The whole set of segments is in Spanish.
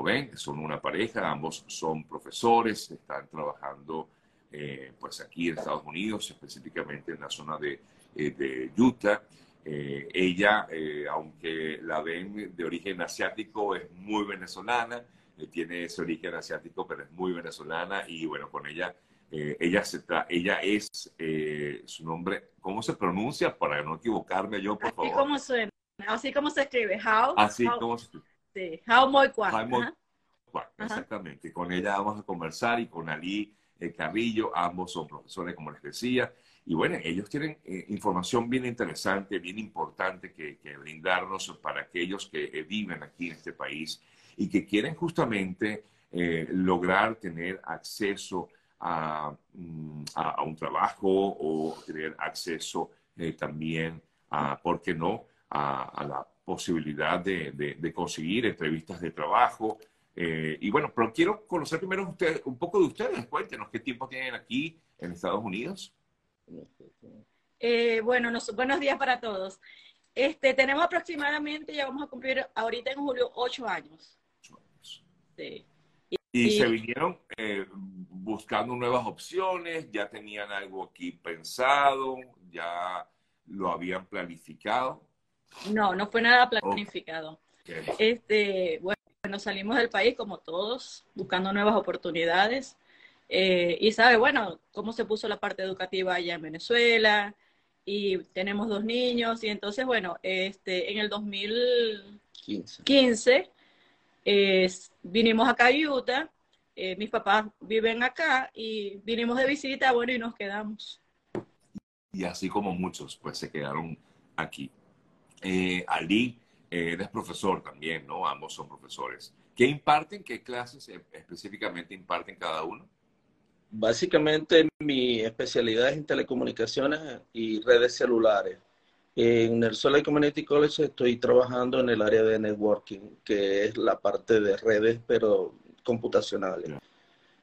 como ven, son una pareja, ambos son profesores, están trabajando eh, pues aquí en Estados Unidos, específicamente en la zona de, eh, de Utah. Eh, ella, aunque la ven de origen asiático, es muy venezolana, tiene ese origen asiático, pero es muy venezolana y bueno, con ella, ella, se ella es su nombre, ¿cómo se pronuncia? Para no equivocarme yo, por favor. Así como suena, así como se escribe, how. Así como se escribe. Sí, Exactamente. Con ella vamos a conversar y con Ali Carrillo, ambos son profesores, como les decía. Y bueno, ellos tienen eh, información bien interesante, bien importante que, brindarnos para aquellos que eh, viven aquí en este país y que quieren justamente eh, lograr tener acceso a, mm, un trabajo o tener acceso también a, ¿por qué no?, a, la posibilidad de conseguir entrevistas de trabajo, eh, y bueno, pero quiero conocer primero usted, un poco de ustedes. Cuéntenos qué tiempo tienen aquí en Estados Unidos. Eh, bueno, buenos días para todos. Este, tenemos aproximadamente, ya vamos a cumplir ahorita en julio, ocho años. Ocho años. Sí. Y, se vinieron eh, buscando nuevas opciones, ya tenían algo aquí pensado, ya lo habían planificado. No, no fue nada planificado. Este, bueno, bueno, salimos del país como todos, buscando nuevas oportunidades. Eh, y sabe, bueno, cómo se puso la parte educativa allá en Venezuela. Y tenemos dos niños. Y entonces, bueno, este, en el 2015 vinimos acá a Utah. Eh, mis papás viven acá y vinimos de visita, bueno, y nos quedamos. Y así como muchos, pues se quedaron aquí. Eh, Ali, eh, eres profesor también, ¿no? Ambos son profesores. ¿Qué imparten? ¿Qué clases e-, específicamente imparten cada uno? Básicamente mi especialidad es en telecomunicaciones y redes celulares. En el Solar Community College estoy trabajando en el área de networking, que es la parte de redes, pero computacionales.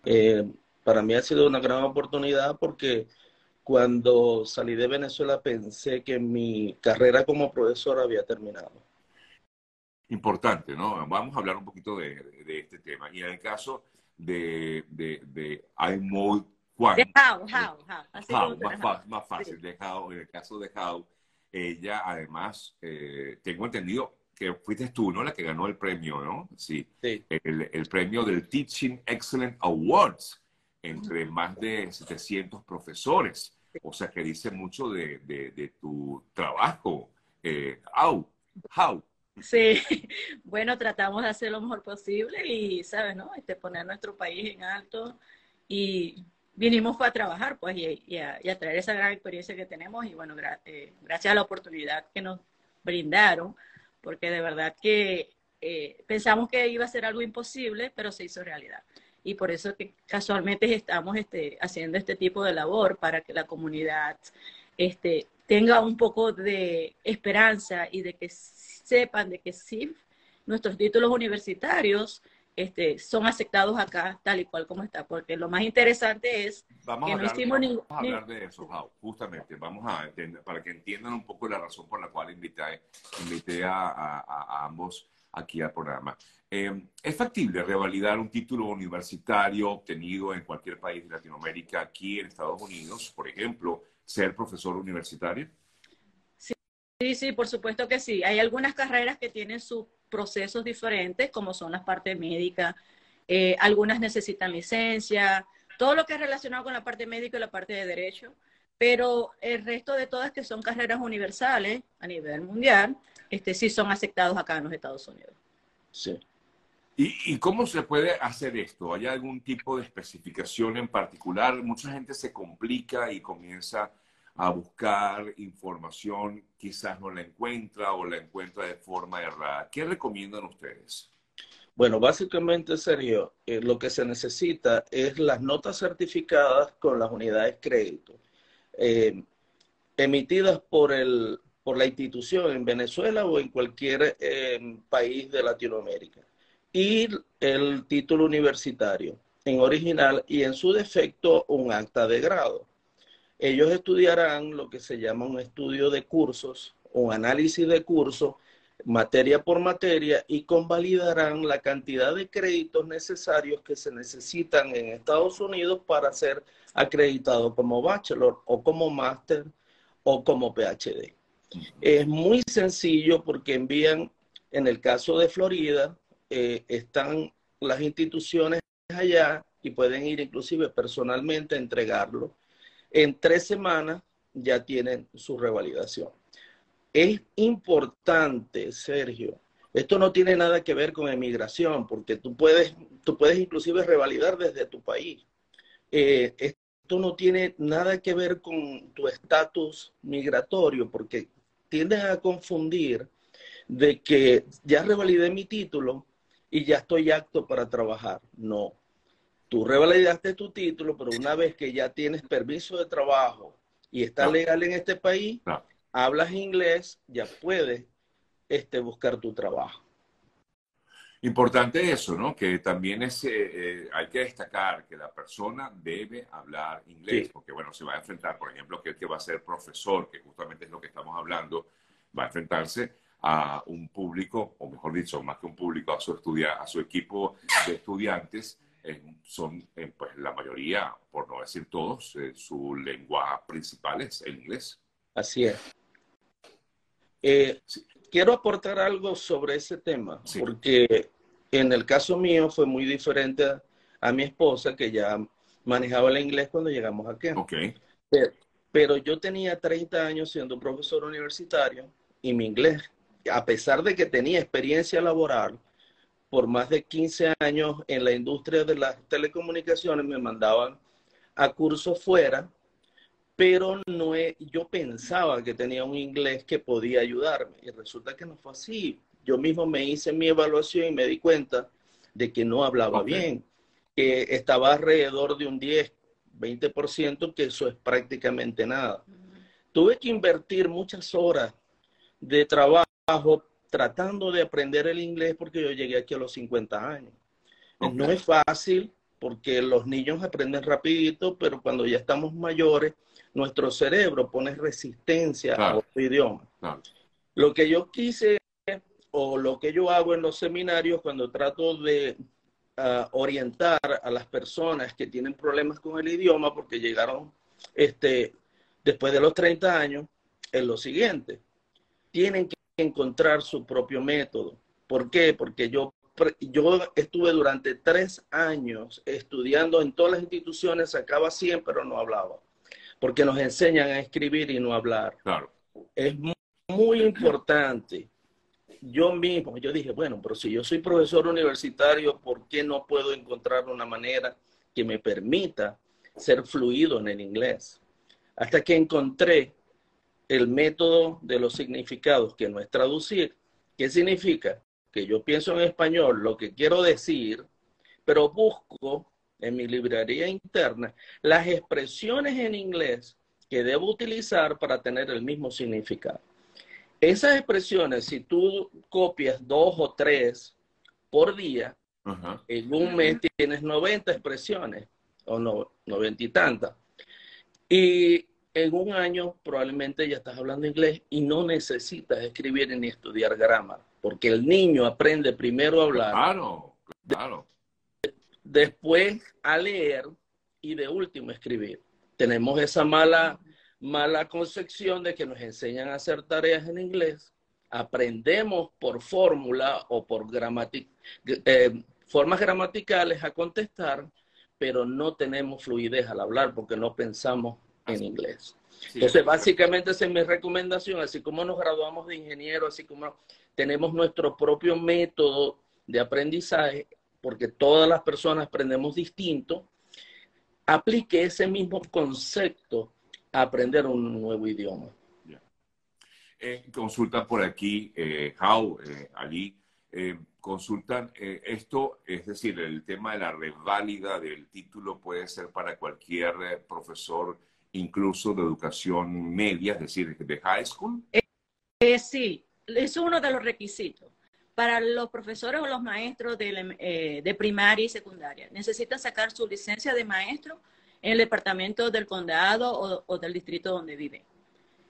Eh, para mí ha sido una gran oportunidad porque cuando salí de Venezuela pensé que mi carrera como profesor había terminado importante, ¿no? Vamos a hablar un poquito de, este tema. Y en el caso de, de, de Juan. De How, How, How. más, más, fácil, de How. En el caso de How, ella además, eh, tengo entendido que fuiste tú, ¿no? La que ganó el premio, ¿no? Sí. El, el, premio del Teaching Excellent Awards entre más de 700 profesores. O sea, que dice mucho de, de, tu trabajo. Eh, how, how, Sí, bueno, tratamos de hacer lo mejor posible y, ¿sabes, no? Este, poner nuestro país en alto y vinimos para trabajar, pues, y, a, traer esa gran experiencia que tenemos y, bueno, eh, gracias a la oportunidad que nos brindaron, porque de verdad que eh, pensamos que iba a ser algo imposible, pero se hizo realidad. Y por eso que casualmente estamos este, haciendo este tipo de labor para que la comunidad este, tenga un poco de esperanza y de que sepan de que sí, nuestros títulos universitarios este, son aceptados acá tal y cual como está, porque lo más interesante es vamos que no hicimos ningún... Vamos a hablar de eso, justamente, vamos a entender, para que entiendan un poco la razón por la cual invité, invité a, ambos aquí al programa. Eh, ¿Es factible revalidar un título universitario obtenido en cualquier país de Latinoamérica aquí en Estados Unidos, por ejemplo, ser profesor universitario? Sí, sí, por supuesto que sí. Hay algunas carreras que tienen sus procesos diferentes, como son las partes médicas. Eh, algunas necesitan licencia, todo lo que es relacionado con la parte médica y la parte de derecho. Pero el resto de todas que son carreras universales a nivel mundial, este, sí son aceptados acá en los Estados Unidos. Sí. ¿Y, ¿Y, cómo se puede hacer esto? ¿Hay algún tipo de especificación en particular? Mucha gente se complica y comienza a buscar información, quizás no la encuentra o la encuentra de forma errada. ¿Qué recomiendan ustedes? Bueno, básicamente, Sergio, eh, lo que se necesita es las notas certificadas con las unidades crédito, eh, emitidas por, el, por la institución en Venezuela o en cualquier eh, país de Latinoamérica, y el título universitario en original y en su defecto un acta de grado. Ellos estudiarán lo que se llama un estudio de cursos, un análisis de cursos materia por materia y convalidarán la cantidad de créditos necesarios que se necesitan en Estados Unidos para ser acreditado como bachelor o como máster o como PhD. Es muy sencillo porque envían, en el caso de Florida, eh, están las instituciones allá y pueden ir inclusive personalmente a entregarlo. En tres semanas ya tienen su revalidación. Es importante, Sergio, esto no tiene nada que ver con emigración, porque tú puedes, tú puedes inclusive revalidar desde tu país. Eh, esto no tiene nada que ver con tu estatus migratorio, porque tienden a confundir de que ya revalidé mi título y ya estoy apto para trabajar. No. Tú revalidaste tu título, pero una vez que ya tienes permiso de trabajo y estás legal en este país, hablas inglés, ya puedes este, buscar tu trabajo. Importante eso, ¿no? Que también es, eh, eh, hay que destacar que la persona debe hablar inglés, porque bueno, se va a enfrentar, por ejemplo, que el que va a ser profesor, que justamente es lo que estamos hablando, va a enfrentarse a un público, o mejor dicho, más que un público, a su, estudia, a su equipo de estudiantes, son pues la mayoría, por no decir todos, eh, su lengua principal es el inglés. Así es. Eh, quiero aportar algo sobre ese tema, porque en el caso mío fue muy diferente a, mi esposa, que ya manejaba el inglés cuando llegamos aquí. Okay. Pero, pero, yo tenía 30 años siendo profesor universitario y mi inglés, a pesar de que tenía experiencia laboral, por más de 15 años en la industria de las telecomunicaciones, me mandaban a cursos fuera pero no yo pensaba que tenía un inglés que podía ayudarme y resulta que no fue así. Yo mismo me hice mi evaluación y me di cuenta de que no hablaba bien, que estaba alrededor de un 10, 20%, que eso es prácticamente nada. Tuve que invertir muchas horas de trabajo tratando de aprender el inglés porque yo llegué aquí a los 50 años. No es fácil porque los niños aprenden rapidito, pero cuando ya estamos mayores, nuestro cerebro pone resistencia a otro idioma. Lo que yo quise o lo que yo hago en los seminarios cuando trato de ah, orientar a las personas que tienen problemas con el idioma porque llegaron este, después de los 30 años, es lo siguiente. Tienen que encontrar su propio método. ¿Por qué? Porque yo, yo estuve durante tres años estudiando en todas las instituciones, sacaba 100, pero no hablaba porque nos enseñan a escribir y no hablar. Claro. Es muy, importante. Yo mismo, yo dije, bueno, pero si yo soy profesor universitario, ¿por qué no puedo encontrar una manera que me permita ser fluido en el inglés? Hasta que encontré el método de los significados, que no es traducir. ¿Qué significa? Que yo pienso en español lo que quiero decir, pero busco en mi librería interna las expresiones en inglés que debo utilizar para tener el mismo significado. Esas expresiones, si tú copias dos o tres por día, en un mes tienes 90 expresiones, o no, 90 y tantas. Y en un año probablemente ya estás hablando inglés y no necesitas escribir ni estudiar grammar, porque el niño aprende primero a hablar. Claro, claro después a leer y de último escribir. Tenemos esa mala, mala concepción de que nos enseñan a hacer tareas en inglés, aprendemos por fórmula o por eh, formas gramaticales a contestar, pero no tenemos fluidez al hablar porque no pensamos en inglés. Entonces, básicamente esa es mi recomendación, así como nos graduamos de ingeniero, así como tenemos nuestro propio método de aprendizaje, porque todas las personas aprendemos distinto, aplique ese mismo concepto a aprender un nuevo idioma. Eh, consultan por aquí, eh, How, eh, Ali, eh, consultan esto, es decir, el tema de la reválida del título puede ser para cualquier profesor, incluso de educación media, es decir, de high school. sí, es uno de los requisitos para los profesores o los maestros eh, de, primaria y secundaria. Necesitan sacar su licencia de maestro en el departamento del condado o, del distrito donde viven.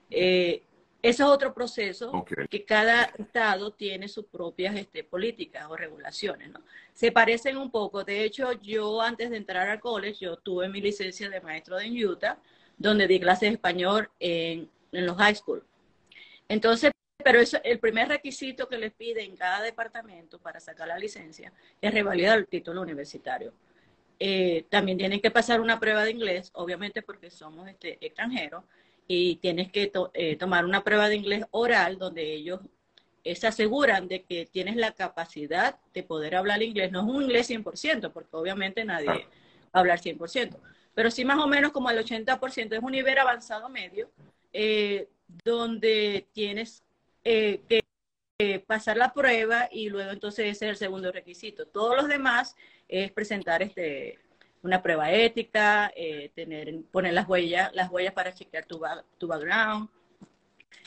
Eh, Ese es otro proceso que cada estado tiene sus propias este, políticas o regulaciones, ¿no? Se parecen un poco. De hecho, yo antes de entrar al college, yo tuve mi licencia de maestro en Utah, donde di clases de español en, en los high school. Entonces, pero eso, el primer requisito que les pide en cada departamento para sacar la licencia es revalidar el título universitario. Eh, también tienen que pasar una prueba de inglés, obviamente porque somos este, extranjeros, y tienes que eh, tomar una prueba de inglés oral donde ellos eh, se aseguran de que tienes la capacidad de poder hablar inglés. No es un inglés 100%, porque obviamente nadie va a hablar 100%, pero sí más o menos como el 80%. Es un nivel avanzado medio donde tienes que pasar la prueba y luego entonces ese es el segundo requisito. Todos los demás es presentar este una prueba ética, eh, tener, poner las huellas, las huellas para chequear tu, tu background,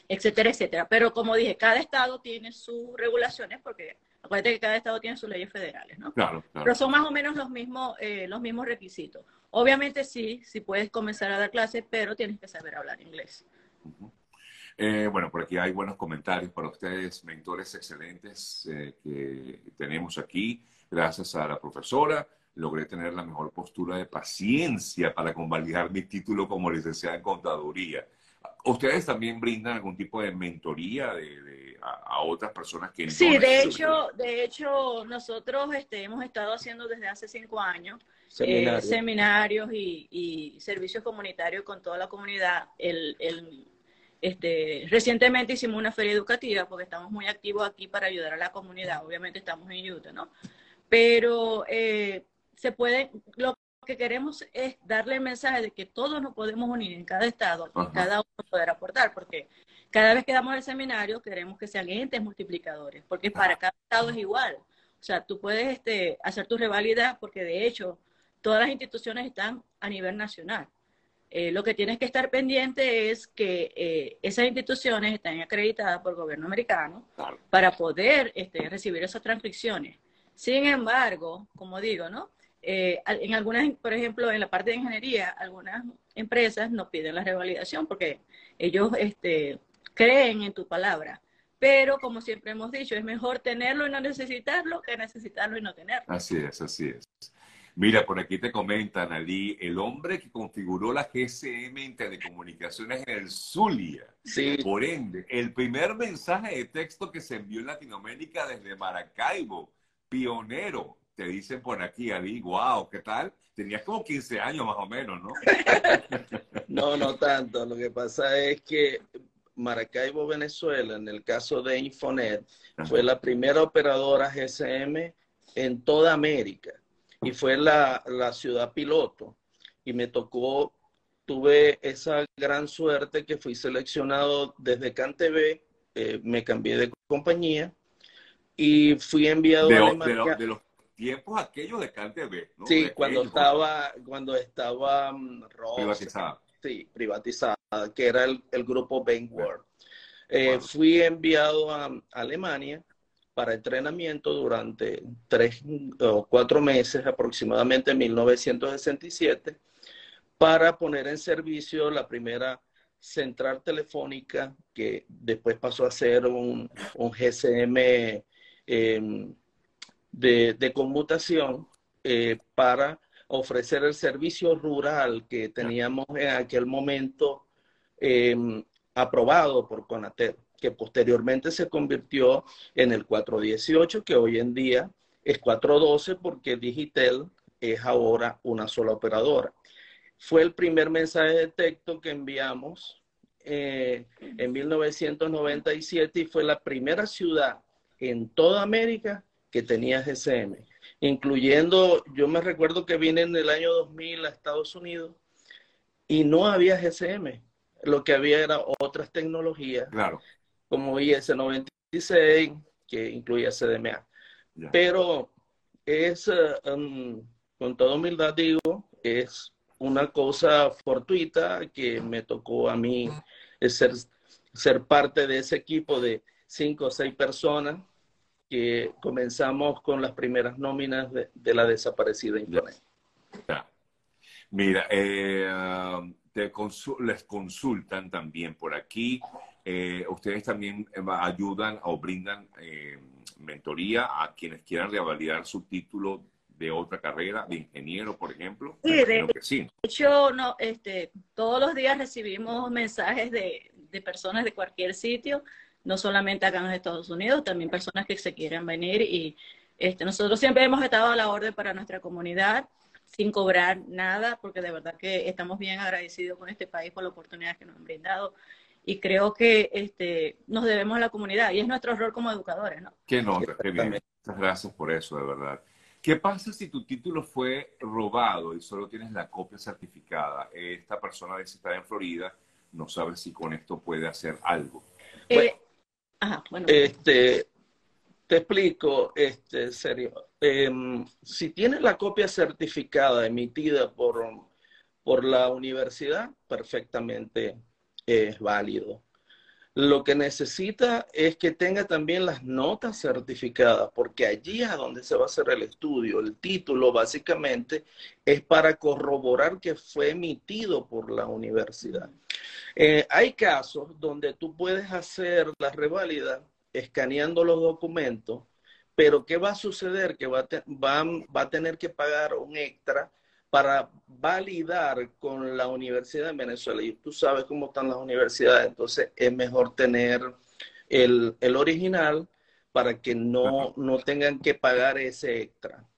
etcétera, etcétera. Pero como dije, cada estado tiene sus regulaciones porque acuérdate que cada estado tiene sus leyes federales, ¿no? Claro, Pero son más o menos los mismos, eh, los mismos requisitos. Obviamente sí, sí puedes comenzar a dar clases, pero tienes que saber hablar inglés. Eh, bueno, por aquí hay buenos comentarios para ustedes, mentores excelentes que tenemos aquí. Gracias a la profesora logré tener la mejor postura de paciencia para convalidar mi título como licenciada en contaduría. ¿Ustedes también brindan algún tipo de mentoría de, a, otras personas que Sí, de hecho, de hecho, nosotros este, hemos estado haciendo desde hace cinco años eh, seminarios, y, servicios comunitarios con toda la comunidad. El, el, este, recientemente hicimos una feria educativa porque estamos muy activos aquí para ayudar a la comunidad. Obviamente estamos en Utah, ¿no? Pero eh, se puede, lo que queremos es darle el mensaje de que todos nos podemos unir en cada estado y cada uno poder aportar, porque cada vez que damos el seminario queremos que sean entes multiplicadores, porque para cada estado es igual. O sea, tú puedes este, hacer tu revalida porque de hecho todas las instituciones están a nivel nacional. Eh, lo que tienes que estar pendiente es que eh, esas instituciones estén acreditadas por el gobierno americano para poder este, recibir esas transcripciones. Sin embargo, como digo, ¿no? Eh, en algunas, por ejemplo, en la parte de ingeniería, algunas empresas no piden la revalidación porque ellos este, creen en tu palabra. Pero como siempre hemos dicho, es mejor tenerlo y no necesitarlo que necesitarlo y no tenerlo. Así es, así es. Mira, por aquí te comentan, Ali, el hombre que configuró la GSM en telecomunicaciones en el Zulia. Sí. Por ende, el primer mensaje de texto que se envió en Latinoamérica desde Maracaibo, pionero te dicen por aquí, Ali, wow, ¿qué tal? Tenías como 15 años más o menos, ¿no? no, no tanto. Lo que pasa es que Maracaibo, Venezuela, en el caso de Infonet, fue la primera operadora GSM en toda América y fue la, ciudad piloto. Y me tocó, tuve esa gran suerte que fui seleccionado desde CanTV, eh, me cambié de compañía y fui enviado a Alemania. de los tiempos aquellos de CanTV, ¿no? Sí, cuando estaba, cuando estaba mm, privatizada. Sí, privatizada, que era el, grupo Bankward. Eh, fui enviado a, Alemania para entrenamiento durante tres o cuatro meses, aproximadamente en 1967, para poner en servicio la primera central telefónica que después pasó a ser un, un GSM eh, de, conmutación eh, para ofrecer el servicio rural que teníamos en aquel momento em, aprobado por Conatel, que posteriormente se convirtió en el 418, que hoy en día es 412 porque Digitel es ahora una sola operadora. Fue el primer mensaje de texto que enviamos eh, en 1997 y fue la primera ciudad en toda América que tenía GSM, incluyendo, yo me recuerdo que vine en el año 2000 a Estados Unidos y no había GSM, lo que había era otras tecnologías, claro. Como IS-96, que incluía CDMA. Pero es, um, con toda humildad digo, es una cosa fortuita que me tocó a mí ser, ser parte de ese equipo de cinco o seis personas que comenzamos con las primeras nóminas de, la desaparecida Internet. Mira, eh, te les consultan también por aquí. Eh, ustedes también eh, ayudan o brindan eh, mentoría a quienes quieran revalidar su título de otra carrera, de ingeniero, por ejemplo. Sí, de, hecho, no, este, todos los días recibimos mensajes de, de, personas de cualquier sitio, no solamente acá en los Estados Unidos, también personas que se quieran venir y este, nosotros siempre hemos estado a la orden para nuestra comunidad sin cobrar nada, porque de verdad que estamos bien agradecidos con este país por la oportunidad que nos han brindado y creo que este, nos debemos a la comunidad y es nuestro rol como educadores, ¿no? Qué nota, qué bien. Muchas gracias por eso, de verdad. ¿Qué pasa si tu título fue robado y solo tienes la copia certificada? Esta persona dice está en Florida, no sabe si con esto puede hacer algo. Eh, ajá, bueno. Este, te explico, este, serio. Em, si tienes la copia certificada emitida por, por la universidad, perfectamente es válido. Lo que necesita es que tenga también las notas certificadas, porque allí es donde se va a hacer el estudio. El título básicamente es para corroborar que fue emitido por la universidad. Eh, hay casos donde tú puedes hacer la reválida escaneando los documentos, pero ¿qué va a suceder? Que va va a tener que pagar un extra para validar con la Universidad de Venezuela. Y tú sabes cómo están las universidades, entonces es mejor tener el, el original para que no, no tengan que pagar ese extra.